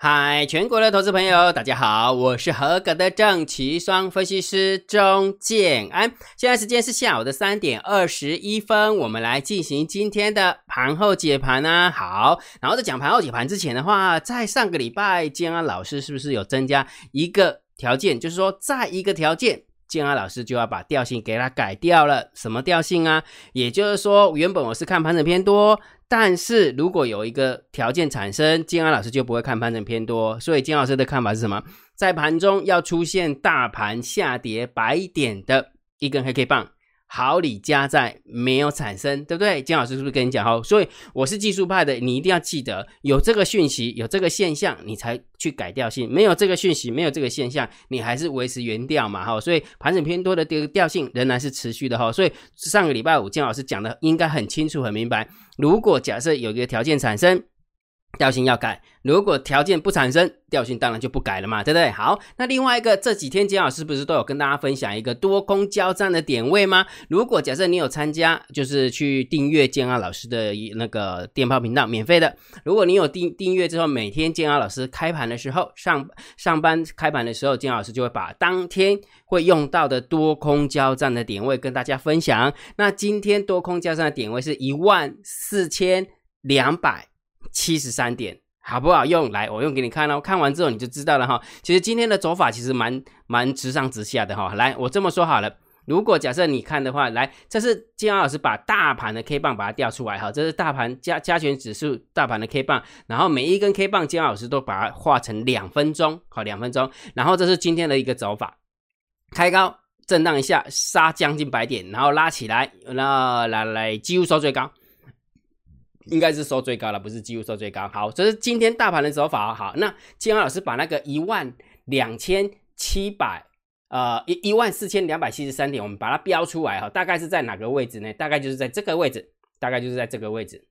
嗨，全国的投资朋友，大家好，我是合格的正奇双分析师钟建安。现在时间是下午的三点二十一分，我们来进行今天的盘后解盘啊。好，然后在讲盘后解盘之前的话，在上个礼拜，建安老师是不是有增加一个条件？就是说，在一个条件，建安老师就要把调性给它改掉了。什么调性啊？也就是说，原本我是看盘整偏多。但是如果有一个条件产生，金安老师就不会看盘整偏多。所以金老师的看法是什么？在盘中要出现大盘下跌白点的一根黑 K 棒。好礼加在没有产生，对不对？金老师是不是跟你讲哈？所以我是技术派的，你一定要记得有这个讯息，有这个现象，你才去改调性。没有这个讯息，没有这个现象，你还是维持原调嘛哈。所以盘整偏多的这个调性仍然是持续的哈。所以上个礼拜五金老师讲的应该很清楚很明白。如果假设有一个条件产生。调性要改，如果条件不产生，调性当然就不改了嘛，对不对？好，那另外一个这几天金老师不是都有跟大家分享一个多空交战的点位吗？如果假设你有参加，就是去订阅建安老师的那个电报频道，免费的。如果你有订订阅之后，每天建安老师开盘的时候，上上班开盘的时候，建安老师就会把当天会用到的多空交战的点位跟大家分享。那今天多空交战的点位是一万四千两百。七十三点好不好用？来，我用给你看哦。看完之后你就知道了哈。其实今天的走法其实蛮蛮直上直下的哈。来，我这么说好了，如果假设你看的话，来，这是金老师把大盘的 K 棒把它调出来哈。这是大盘加加权指数大盘的 K 棒，然后每一根 K 棒金老师都把它画成两分钟，好，两分钟。然后这是今天的一个走法，开高震荡一下，杀将近百点，然后拉起来，那来来几乎收最高。应该是收最高了，不是几乎收最高。好，这是今天大盘的走法。好，那金阳老师把那个一万两千七百，呃，一一万四千两百七十三点，我们把它标出来哈，大概是在哪个位置呢？大概就是在这个位置，大概就是在这个位置。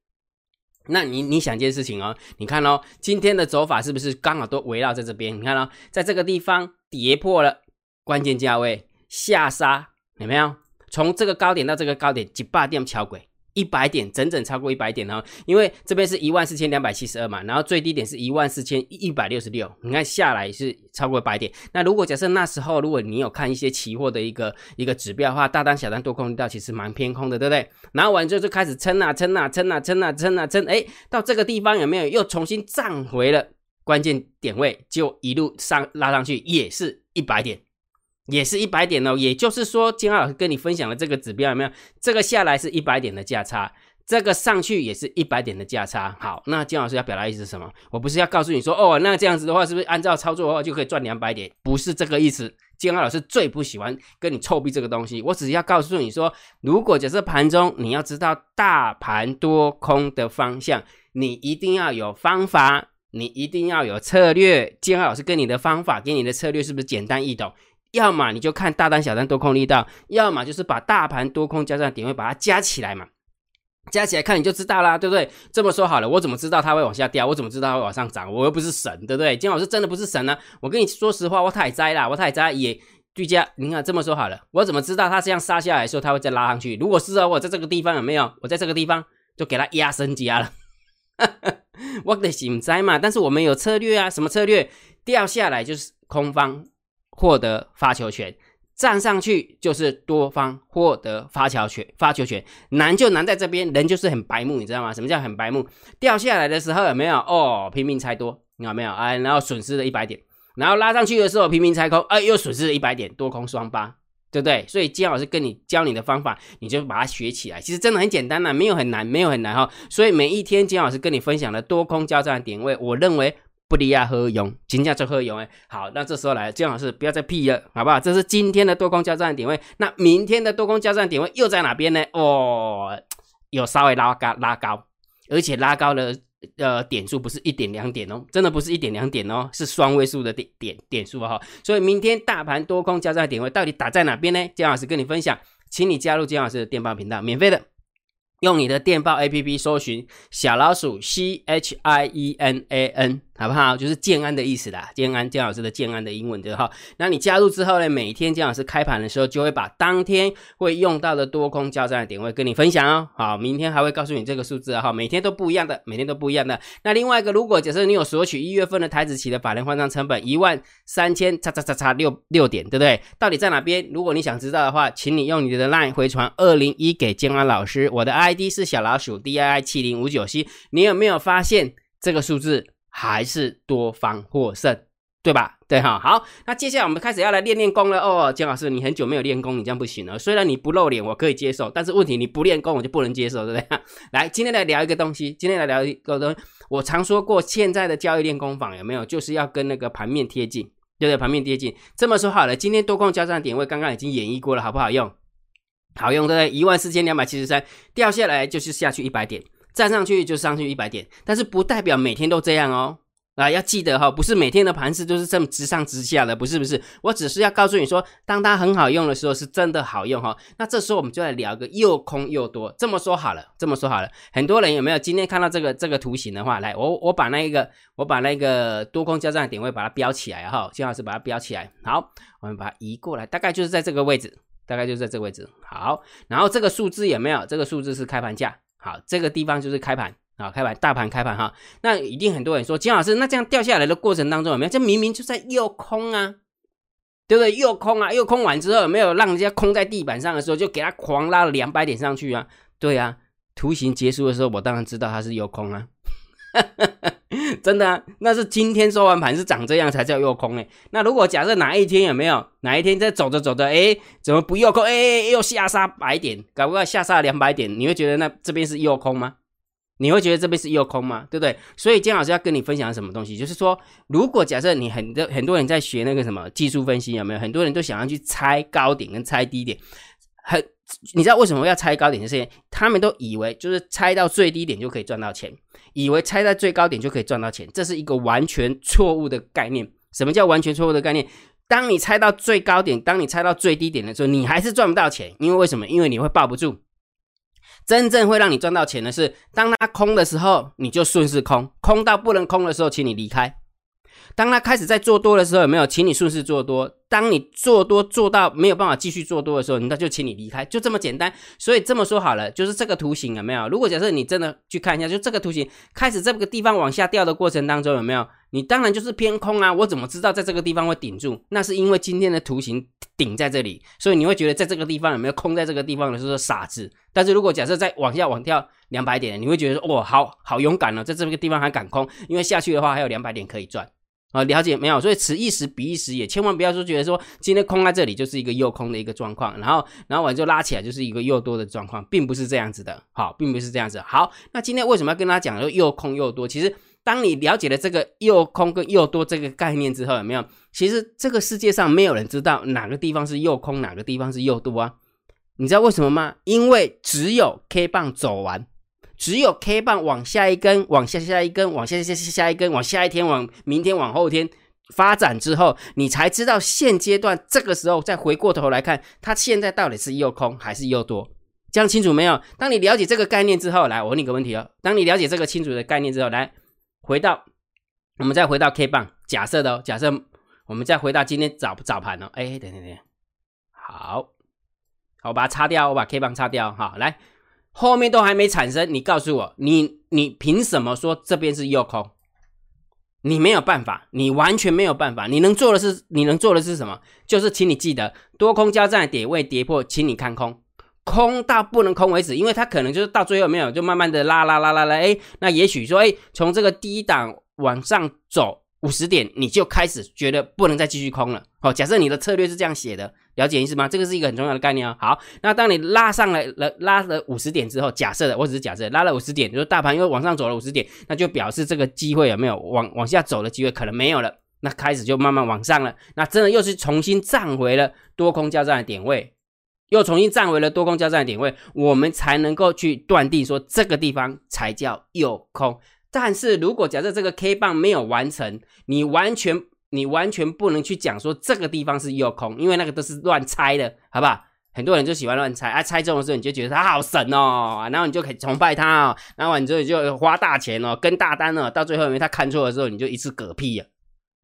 那你你想件事情哦，你看哦，今天的走法是不是刚好都围绕在这边？你看哦，在这个地方跌破了关键价位，下杀有没有？从这个高点到这个高点，几百点桥轨。一百点，整整超过一百点哦，因为这边是一万四千两百七十二嘛，然后最低点是一万四千一百六十六，你看下来是超过百点。那如果假设那时候，如果你有看一些期货的一个一个指标的话，大单、小单、多空力道其实蛮偏空的，对不对？然后完之后就开始撑啊撑啊撑啊撑啊撑啊撑，哎，到这个地方有没有又重新站回了关键点位，就一路上拉上去，也是一百点。也是一百点哦，也就是说，金浩老师跟你分享的这个指标有没有？这个下来是一百点的价差，这个上去也是一百点的价差。好，那金老师要表达意思是什么？我不是要告诉你说，哦，那这样子的话，是不是按照操作的话就可以赚两百点？不是这个意思。金浩老师最不喜欢跟你臭逼这个东西。我只是要告诉你说，如果假设盘中你要知道大盘多空的方向，你一定要有方法，你一定要有策略。金浩老师跟你的方法，给你的策略是不是简单易懂？要么你就看大单、小单多空力道，要么就是把大盘多空加上点位把它加起来嘛，加起来看你就知道啦，对不对？这么说好了，我怎么知道它会往下掉？我怎么知道会往上涨？我又不是神，对不对？金老师真的不是神呢。我跟你说实话，我太栽了，我太栽也居家。你看这么说好了，我怎么知道它这样杀下来的时候，它会再拉上去？如果是啊，我在这个地方有没有？我在这个地方就给它压升加了，我的心栽嘛。但是我们有策略啊，什么策略？掉下来就是空方。获得发球权，站上去就是多方获得发球权。发球权难就难在这边，人就是很白目，你知道吗？什么叫很白目？掉下来的时候有没有？哦，拼命猜多，你有没有？哎，然后损失了一百点，然后拉上去的时候拼命猜空，哎，又损失了一百点，多空双八，对不对？所以金老师跟你教你的方法，你就把它学起来。其实真的很简单呐，没有很难，没有很难哈。所以每一天金老师跟你分享的多空交战点位，我认为。不离亚，何用？金价就何用？哎，好，那这时候来，姜老师不要再屁了，好不好？这是今天的多空交战点位，那明天的多空交战点位又在哪边呢？哦，有稍微拉高，拉高，而且拉高的呃点数不是一点两点哦，真的不是一点两点哦，是双位数的点点点数哈。所以明天大盘多空交战点位到底打在哪边呢？姜老师跟你分享，请你加入姜老师的电报频道，免费的。用你的电报 A P P 搜寻小老鼠 C H I E N A N 好不好？就是建安的意思啦，建安，建老师的建安的英文对哈。那你加入之后呢，每天建老师开盘的时候，就会把当天会用到的多空交战的点位跟你分享哦。好，明天还会告诉你这个数字哈，每天都不一样的，每天都不一样的。那另外一个，如果假设你有索取一月份的台子期的法人换仓成本一万三千叉叉叉叉六六点，对不对？到底在哪边？如果你想知道的话，请你用你的 LINE 回传二零一给建安老师，我的 ID 是小老鼠 D I I 七零五九 C。你有没有发现这个数字？还是多方获胜，对吧？对哈，好，那接下来我们开始要来练练功了哦。姜老师，你很久没有练功，你这样不行了。虽然你不露脸，我可以接受，但是问题你不练功，我就不能接受，对不对？来，今天来聊一个东西，今天来聊一个东西。我常说过，现在的交易练功坊有没有，就是要跟那个盘面贴近，对不对？盘面贴近。这么说好了，今天多空交战点位刚刚已经演绎过了，好不好用？好用，对不对？一万四千两百七十三，掉下来就是下去一百点。站上去就上去一百点，但是不代表每天都这样哦。啊，要记得哈，不是每天的盘势都是这么直上直下的，不是不是。我只是要告诉你说，当它很好用的时候，是真的好用哈。那这时候我们就来聊个又空又多。这么说好了，这么说好了，很多人有没有今天看到这个这个图形的话，来，我我把那一个我把那个多空交战点位把它标起来哈，金老师把它标起来。好，我们把它移过来，大概就是在这个位置，大概就是在这个位置。好，然后这个数字有没有？这个数字是开盘价。好，这个地方就是开盘啊，开盘大盘开盘哈，那一定很多人说金老师，那这样掉下来的过程当中有没有？这明明就在诱空啊，对不对？诱空啊，诱空完之后有没有让人家空在地板上的时候就给他狂拉了两百点上去啊？对啊，图形结束的时候我当然知道它是诱空啊。真的，那是今天收完盘是长这样才叫诱空哎。那如果假设哪一天有没有哪一天在走着走着，哎，怎么不诱空？哎，又下杀百点，搞不好下杀两百点，你会觉得那这边是诱空吗？你会觉得这边是诱空吗？对不对？所以姜老师要跟你分享什么东西，就是说，如果假设你很多很多人在学那个什么技术分析，有没有很多人都想要去猜高点跟猜低点？很，你知道为什么要猜高点这些？他们都以为就是猜到最低点就可以赚到钱。以为猜在最高点就可以赚到钱，这是一个完全错误的概念。什么叫完全错误的概念？当你猜到最高点，当你猜到最低点的时候，你还是赚不到钱。因为为什么？因为你会抱不住。真正会让你赚到钱的是，当它空的时候，你就顺势空；空到不能空的时候，请你离开。当他开始在做多的时候，有没有，请你顺势做多。当你做多做到没有办法继续做多的时候，那就请你离开，就这么简单。所以这么说好了，就是这个图形有没有？如果假设你真的去看一下，就这个图形开始这个地方往下掉的过程当中，有没有？你当然就是偏空啊！我怎么知道在这个地方会顶住？那是因为今天的图形顶在这里，所以你会觉得在这个地方有没有空在这个地方的是傻子。但是如果假设再往下往跳两百点，你会觉得说哇，好好勇敢哦，在这个地方还敢空，因为下去的话还有两百点可以赚。啊，了解没有？所以此一时彼一时也，千万不要说觉得说今天空在这里就是一个诱空的一个状况，然后然后完就拉起来就是一个诱多的状况，并不是这样子的。好，并不是这样子。好，那今天为什么要跟大家讲说诱空诱多？其实当你了解了这个诱空跟诱多这个概念之后，有没有？其实这个世界上没有人知道哪个地方是诱空，哪个地方是诱多啊？你知道为什么吗？因为只有 K 棒走完。只有 K 棒往下一根，往下下一根，往下下下下一根，往下一天，往明天，往后天发展之后，你才知道现阶段这个时候再回过头来看，它现在到底是又空还是又多，这样清楚没有？当你了解这个概念之后，来，我问你个问题哦。当你了解这个清楚的概念之后，来回到我们再回到 K 棒假设的哦，假设我们再回到今天早早盘哦，哎，等等等，好，好，我把它擦掉，我把 K 棒擦掉，好，来。后面都还没产生，你告诉我，你你凭什么说这边是右空？你没有办法，你完全没有办法。你能做的是，你能做的是什么？就是请你记得，多空交战点位跌破，请你看空，空到不能空为止，因为它可能就是到最后没有，就慢慢的拉拉拉拉拉，哎，那也许说，哎，从这个低档往上走五十点，你就开始觉得不能再继续空了。好，假设你的策略是这样写的。了解意思吗？这个是一个很重要的概念哦。好，那当你拉上来了，拉了五十点之后，假设的，我只是假设，拉了五十点，就是大盘又往上走了五十点，那就表示这个机会有没有往往下走的机会可能没有了。那开始就慢慢往上了，那真的又是重新站回了多空交战的点位，又重新站回了多空交战的点位，我们才能够去断定说这个地方才叫有空。但是如果假设这个 K 棒没有完成，你完全。你完全不能去讲说这个地方是诱空，因为那个都是乱猜的，好不好？很多人就喜欢乱猜啊，猜中的时候你就觉得他好神哦，然后你就可以崇拜他哦，然后你就就花大钱哦，跟大单哦，到最后因为他看错的时候，你就一次嗝屁了，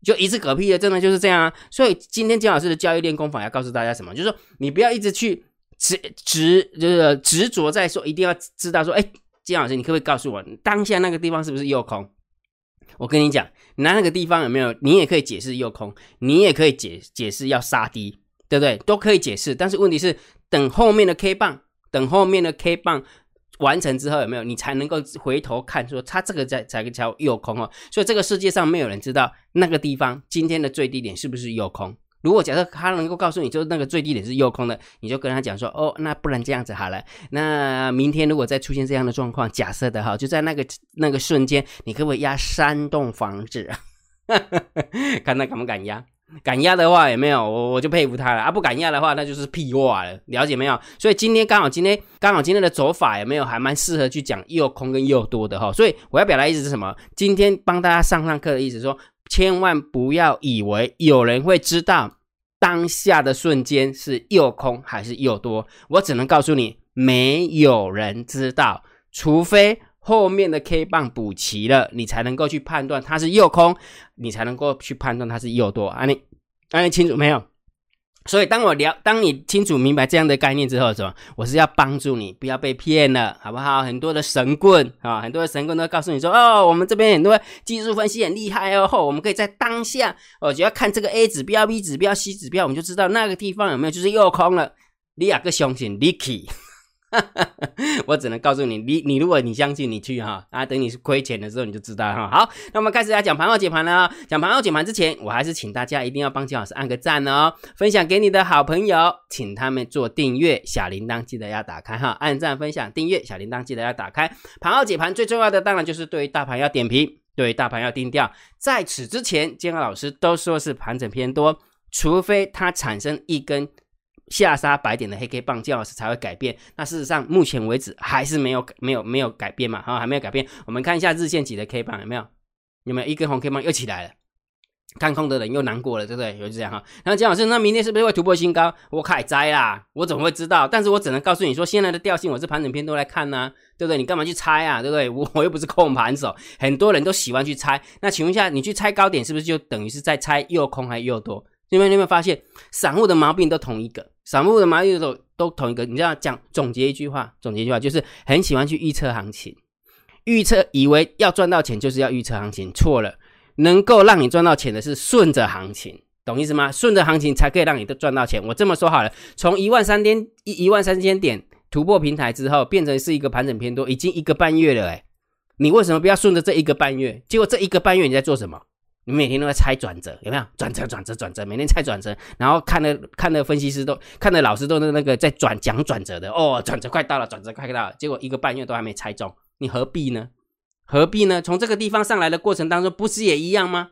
就一次嗝屁了，真的就是这样啊。所以今天姜老师的教育练功法要告诉大家什么，就是说你不要一直去执执就是执着在说一定要知道说，哎，姜老师你可不可以告诉我当下那个地方是不是右空？我跟你讲，拿那个地方有没有？你也可以解释右空，你也可以解解释要杀低，对不对？都可以解释。但是问题是，等后面的 K 棒，等后面的 K 棒完成之后，有没有你才能够回头看，说它这个才才叫右空哦。所以这个世界上没有人知道那个地方今天的最低点是不是右空。如果假设他能够告诉你，就是那个最低点是右空的，你就跟他讲说，哦，那不然这样子好了，那明天如果再出现这样的状况，假设的哈，就在那个那个瞬间，你可不可以压三栋房子？看他敢不敢压？敢压的话，有没有？我我就佩服他了啊！不敢压的话，那就是屁话了，了解没有？所以今天刚好今天刚好今天的走法有没有还蛮适合去讲右空跟右多的哈？所以我要表达意思是什么？今天帮大家上上课的意思说。千万不要以为有人会知道当下的瞬间是又空还是又多，我只能告诉你，没有人知道，除非后面的 K 棒补齐了，你才能够去判断它是又空，你才能够去判断它是又多。啊，你，啊，你清楚没有？所以，当我了，当你清楚明白这样的概念之后，什么？我是要帮助你，不要被骗了，好不好？很多的神棍啊，很多的神棍都告诉你说，哦，我们这边很多技术分析很厉害哦，我们可以在当下，哦，只要看这个 A 指标、B 指标、C 指标，我们就知道那个地方有没有就是又空了。你两个相信 l i k y 我只能告诉你，你你如果你相信你去哈啊，等你是亏钱的时候你就知道哈。好，那我们开始来讲盘后解盘了。讲盘后解盘之前，我还是请大家一定要帮金老师按个赞哦，分享给你的好朋友，请他们做订阅，小铃铛记得要打开哈，按赞、分享、订阅，小铃铛记得要打开。盘后解盘最重要的当然就是对于大盘要点评，对于大盘要定调。在此之前，金老师都说是盘整偏多，除非它产生一根。下杀白点的黑 K 棒，姜老师才会改变。那事实上，目前为止还是没有、没有、没有改变嘛？哈，还没有改变。我们看一下日线级的 K 棒有没有？有没有一根红 K 棒又起来了？看空的人又难过了，对不对？有这样哈。然后姜老师，那明天是不是会突破新高？我开灾啦！我怎么会知道？但是我只能告诉你说，现在的调性我是盘整偏多来看呢，对不对？你干嘛去猜啊？对不对？我我又不是控盘手，很多人都喜欢去猜。那请问一下，你去猜高点，是不是就等于是在猜又空还是又多？你们有没有发现，散户的毛病都同一个，散户的毛病都都同一个。你知道讲总结一句话，总结一句话就是很喜欢去预测行情，预测以为要赚到钱就是要预测行情，错了。能够让你赚到钱的是顺着行情，懂意思吗？顺着行情才可以让你都赚到钱。我这么说好了，从一万三千一一万三千点突破平台之后，变成是一个盘整偏多，已经一个半月了。哎，你为什么不要顺着这一个半月？结果这一个半月你在做什么？你每天都在猜转折，有没有转折？转折，转折，每天猜转折，然后看的看的分析师都看的老师都是那个在转讲转折的哦，转折快到了，转折快到了，结果一个半月都还没猜中，你何必呢？何必呢？从这个地方上来的过程当中，不是也一样吗？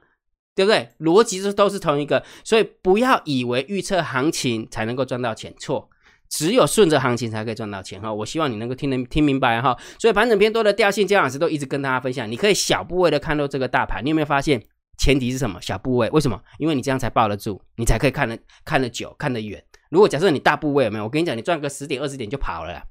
对不对？逻辑是都是同一个，所以不要以为预测行情才能够赚到钱，错，只有顺着行情才可以赚到钱哈。我希望你能够听得听明白哈。所以盘整偏多的调性，姜老师都一直跟大家分享，你可以小部位的看到这个大盘，你有没有发现？前提是什么？小部位，为什么？因为你这样才抱得住，你才可以看得看得久，看得远。如果假设你大部位有没有？我跟你讲，你赚个十点二十点就跑了，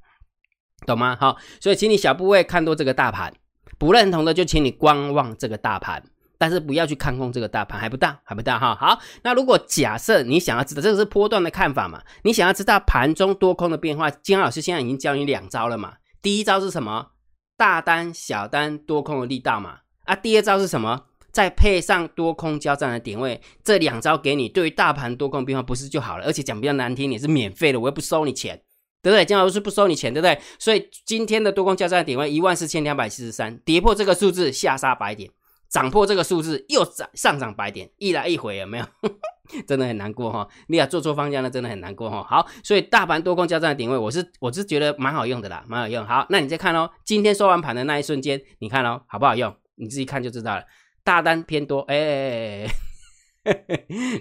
懂吗？好，所以请你小部位看多这个大盘，不认同的就请你观望这个大盘，但是不要去看空这个大盘，还不大，还不大哈。好，那如果假设你想要知道，这个是波段的看法嘛？你想要知道盘中多空的变化，金老师现在已经教你两招了嘛？第一招是什么？大单、小单多空的力道嘛？啊，第二招是什么？再配上多空交战的点位，这两招给你，对于大盘多空变化不是就好了？而且讲比较难听，也是免费的，我又不收你钱，对不对？金老师不收你钱，对不对？所以今天的多空交战的点位一万四千两百七十三，跌破这个数字下杀百点，涨破这个数字又涨上涨百点，一来一回有没有？真的很难过哈！你要做错方向了真的很难过哈。好，所以大盘多空交战的点位，我是我是觉得蛮好用的啦，蛮好用。好，那你再看哦，今天收完盘的那一瞬间，你看哦，好不好用？你自己看就知道了。大单偏多，哎，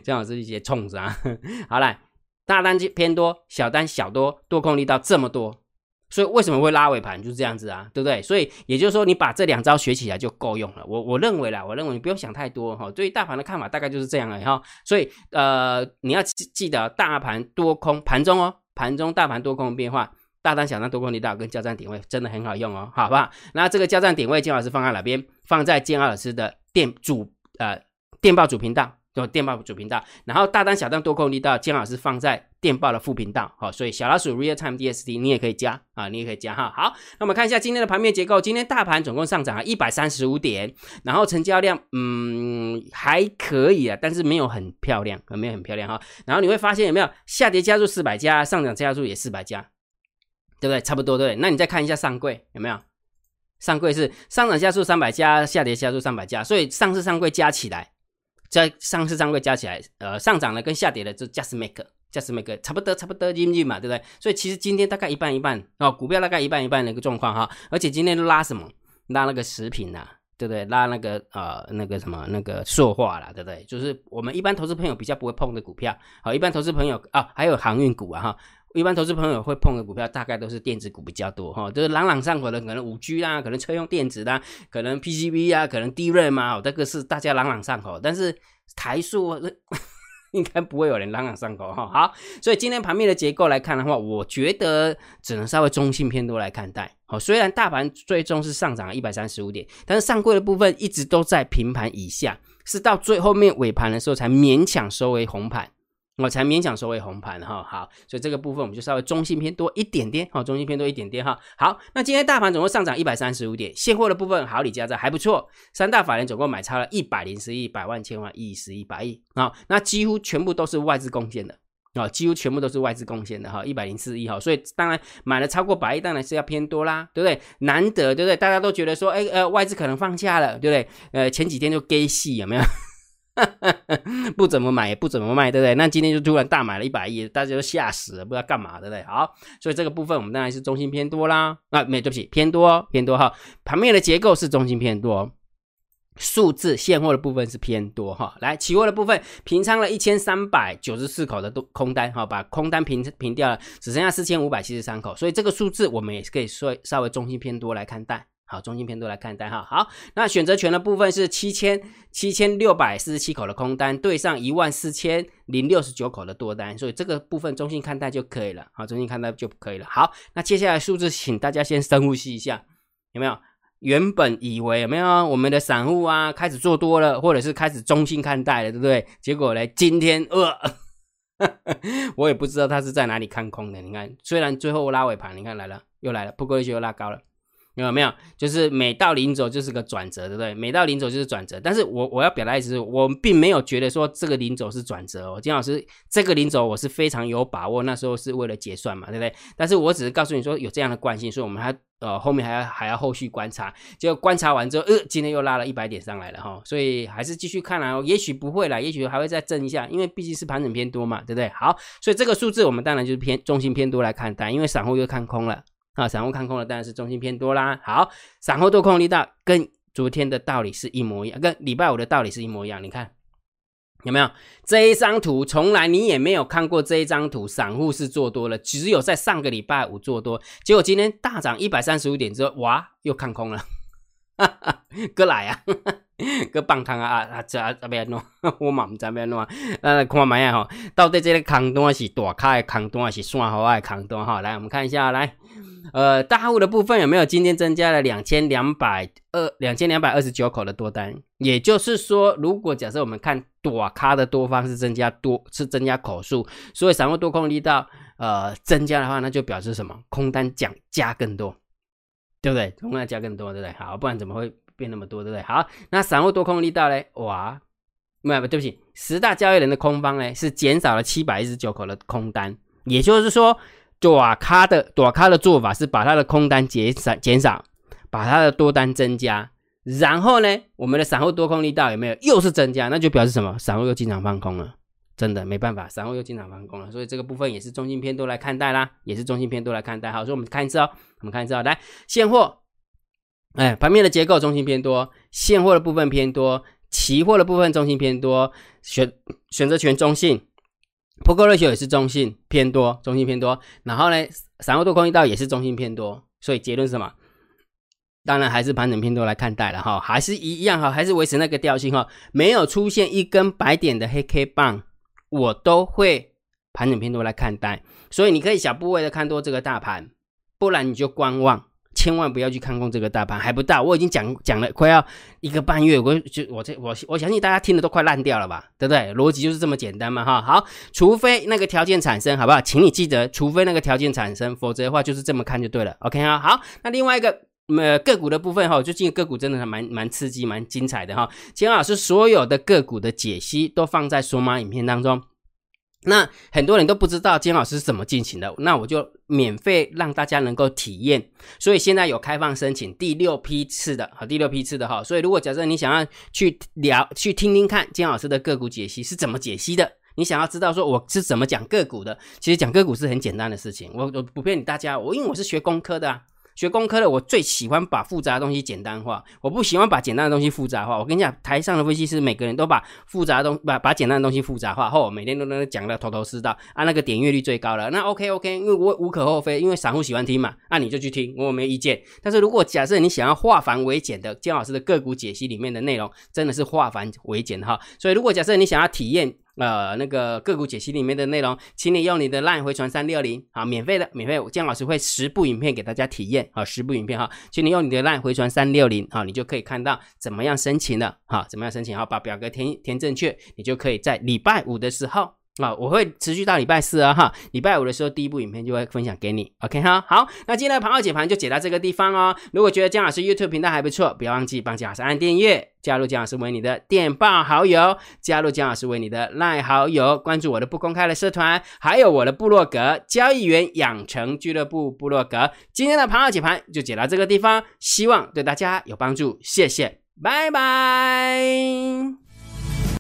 姜老师一些冲子啊，好了，大单偏多，小单小多，多空力道这么多，所以为什么会拉尾盘就是这样子啊，对不对？所以也就是说，你把这两招学起来就够用了。我我认为啦，我认为你不用想太多哈。对于大盘的看法大概就是这样了哈。所以呃，你要记得大盘多空盘中哦。盘中大盘多空变化，大单小单多空力道跟交战点位真的很好用哦，好不好？那这个交战点位金老师放在哪边？放在金老师的电主呃电报主频道。就电报主频道，然后大单小单多空力道，姜老师放在电报的副频道，好，所以小老鼠 real time DST 你也可以加啊，你也可以加哈。好，那我们看一下今天的盘面结构，今天大盘总共上涨了一百三十五点，然后成交量嗯还可以啊，但是没有很漂亮，没有很漂亮哈。然后你会发现有没有下跌加速四百家，上涨加速也四百家，对不对？差不多对。那你再看一下上柜有没有？上柜是上涨加速三百家，下跌加速三百家，所以上市上柜加起来。在上市上柜加起来，呃，上涨的跟下跌的就 just make，just make 差不多，差不多近近嘛，对不对？所以其实今天大概一半一半哦，股票大概一半一半的一个状况哈。而且今天拉什么？拉那个食品呐，对不对？拉那个呃那个什么那个塑化啦，对不对？就是我们一般投资朋友比较不会碰的股票。好，一般投资朋友啊，还有航运股啊哈。一般投资朋友会碰的股票，大概都是电子股比较多哈，就是朗朗上口的，可能五 G 啦，可能车用电子啦，可能 PCB 啊，可能 DRAM 啊，这个是大家朗朗上口。但是台数 应该不会有人朗朗上口哈。好，所以今天盘面的结构来看的话，我觉得只能稍微中性偏多来看待。好，虽然大盘最终是上涨一百三十五点，但是上柜的部分一直都在平盘以下，是到最后面尾盘的时候才勉强收为红盘。我才勉强收为红盘哈，好，所以这个部分我们就稍微中性偏多一点点，好，中性偏多一点点哈，好，那今天大盘总共上涨一百三十五点，现货的部分好李加在还不错，三大法人总共买超了一百零十亿，百万千万亿十亿百亿啊，那几乎全部都是外资贡献的啊，几乎全部都是外资贡献的哈，一百零四亿哈，所以当然买了超过百亿，当然是要偏多啦，对不对？难得对不对？大家都觉得说，哎呃，外资可能放假了，对不对？呃，前几天就 gay 戏有没有？不怎么买也不怎么卖，对不对？那今天就突然大买了一百亿，大家都吓死了，不知道干嘛，对不对？好，所以这个部分我们当然是中心偏多啦。啊，没对不起，偏多偏多哈。盘面的结构是中心偏多，数字现货的部分是偏多哈。来，期货的部分平仓了一千三百九十四口的都空单哈，把空单平平掉了，只剩下四千五百七十三口，所以这个数字我们也是可以说稍微中心偏多来看待。好，中心偏多来看单哈。好，那选择权的部分是七千七千六百四十七口的空单，对上一万四千零六十九口的多单，所以这个部分中心看待就可以了。好，中心看待就可以了。好，那接下来数字，请大家先深呼吸一下，有没有？原本以为有没有我们的散户啊开始做多了，或者是开始中心看待了，对不对？结果呢，今天呃，我也不知道他是在哪里看空的。你看，虽然最后拉尾盘，你看来了，又来了，不过一又拉高了。有没有？就是每到临走就是个转折，对不对？每到临走就是转折。但是我我要表达意思是，我并没有觉得说这个临走是转折哦。金老师，这个临走我是非常有把握，那时候是为了结算嘛，对不对？但是我只是告诉你说有这样的惯性，所以我们还呃后面还要还要后续观察。结果观察完之后，呃，今天又拉了一百点上来了哈，所以还是继续看啊。也许不会啦，也许还会再震一下，因为毕竟是盘整偏多嘛，对不对？好，所以这个数字我们当然就是偏中心偏多来看待，因为散户又看空了。啊，散户看空的当然是中心偏多啦。好，散户多空力道跟昨天的道理是一模一样，跟礼拜五的道理是一模一样。你看有没有这一张图？从来你也没有看过这一张图，散户是做多了，只有在上个礼拜五做多，结果今天大涨一百三十五点之后，哇，又看空了。哥来啊，哥棒汤啊啊啊！这啊边弄，我嘛唔知边弄啊。呃，看买啊哈，到底这个空单是大卡的空单，还是算好的空单哈？来，我们看一下来。呃，大户的部分有没有今天增加了两千两百二两千两百二十九口的多单？也就是说，如果假设我们看多咖的多方是增加多是增加口数，所以散户多空力道呃增加的话，那就表示什么？空单讲加更多，对不对？空单加更多，对不对？好，不然怎么会变那么多，对不对？好，那散户多空力道嘞？哇，没有，对不起，十大交易人的空方嘞是减少了七百一十九口的空单，也就是说。短咖的短咖的做法是把它的空单减少减少，把它的多单增加，然后呢，我们的散户多空力道有没有又是增加？那就表示什么？散户又经常放空了，真的没办法，散户又经常放空了，所以这个部分也是中性偏多来看待啦，也是中性偏多来看待。好，所以我们看一次哦，我们看一次哦，来现货，哎，盘面的结构中心偏多，现货的部分偏多，期货的部分中心偏多，选选择权中性。破格瑞秀也是中性偏多，中性偏多。然后呢，散户多空一道也是中性偏多。所以结论是什么？当然还是盘整偏多来看待了哈，还是一样哈，还是维持那个调性哈。没有出现一根白点的黑 K 棒，我都会盘整偏多来看待，所以你可以小部位的看多这个大盘，不然你就观望。千万不要去看空这个大盘，还不到。我已经讲讲了快要一个半月，我就我这我我相信大家听的都快烂掉了吧，对不对？逻辑就是这么简单嘛，哈。好，除非那个条件产生，好不好？请你记得，除非那个条件产生，否则的话就是这么看就对了。OK 啊，好。那另外一个呃个股的部分哈，最近个股真的还蛮蛮刺激、蛮精彩的哈。金老师所有的个股的解析都放在索马影片当中。那很多人都不知道金老师是怎么进行的，那我就免费让大家能够体验。所以现在有开放申请第六批次的，好，第六批次的哈。所以如果假设你想要去聊、去听听看金老师的个股解析是怎么解析的，你想要知道说我是怎么讲个股的，其实讲个股是很简单的事情。我我不骗你大家，我因为我是学工科的啊。学工科的，我最喜欢把复杂的东西简单化，我不喜欢把简单的东西复杂化。我跟你讲，台上的分析师每个人都把复杂的东把把简单的东西复杂化后，每天都能讲的头头是道啊，那个点阅率最高了。那 OK OK，因为我无可厚非，因为散户喜欢听嘛，那你就去听，我没意见。但是如果假设你想要化繁为简的姜老师的个股解析里面的内容，真的是化繁为简哈。所以如果假设你想要体验。呃，那个个股解析里面的内容，请你用你的 LINE 回传三六零啊，免费的，免费，姜老师会十部影片给大家体验啊，十部影片哈，请你用你的 LINE 回传三六零啊，你就可以看到怎么样申请了哈，怎么样申请哈，把表格填填正确，你就可以在礼拜五的时候。啊，我会持续到礼拜四啊，哈，礼拜五的时候第一部影片就会分享给你，OK 哈，好，那今天的盘后解盘就解到这个地方哦。如果觉得姜老师 YouTube 频道还不错，不要忘记帮姜老师按订阅，加入姜老师为你的电报好友，加入姜老师为你的赖好友，关注我的不公开的社团，还有我的部落格交易员养成俱乐部部落格。今天的盘后解盘就解到这个地方，希望对大家有帮助，谢谢，拜拜。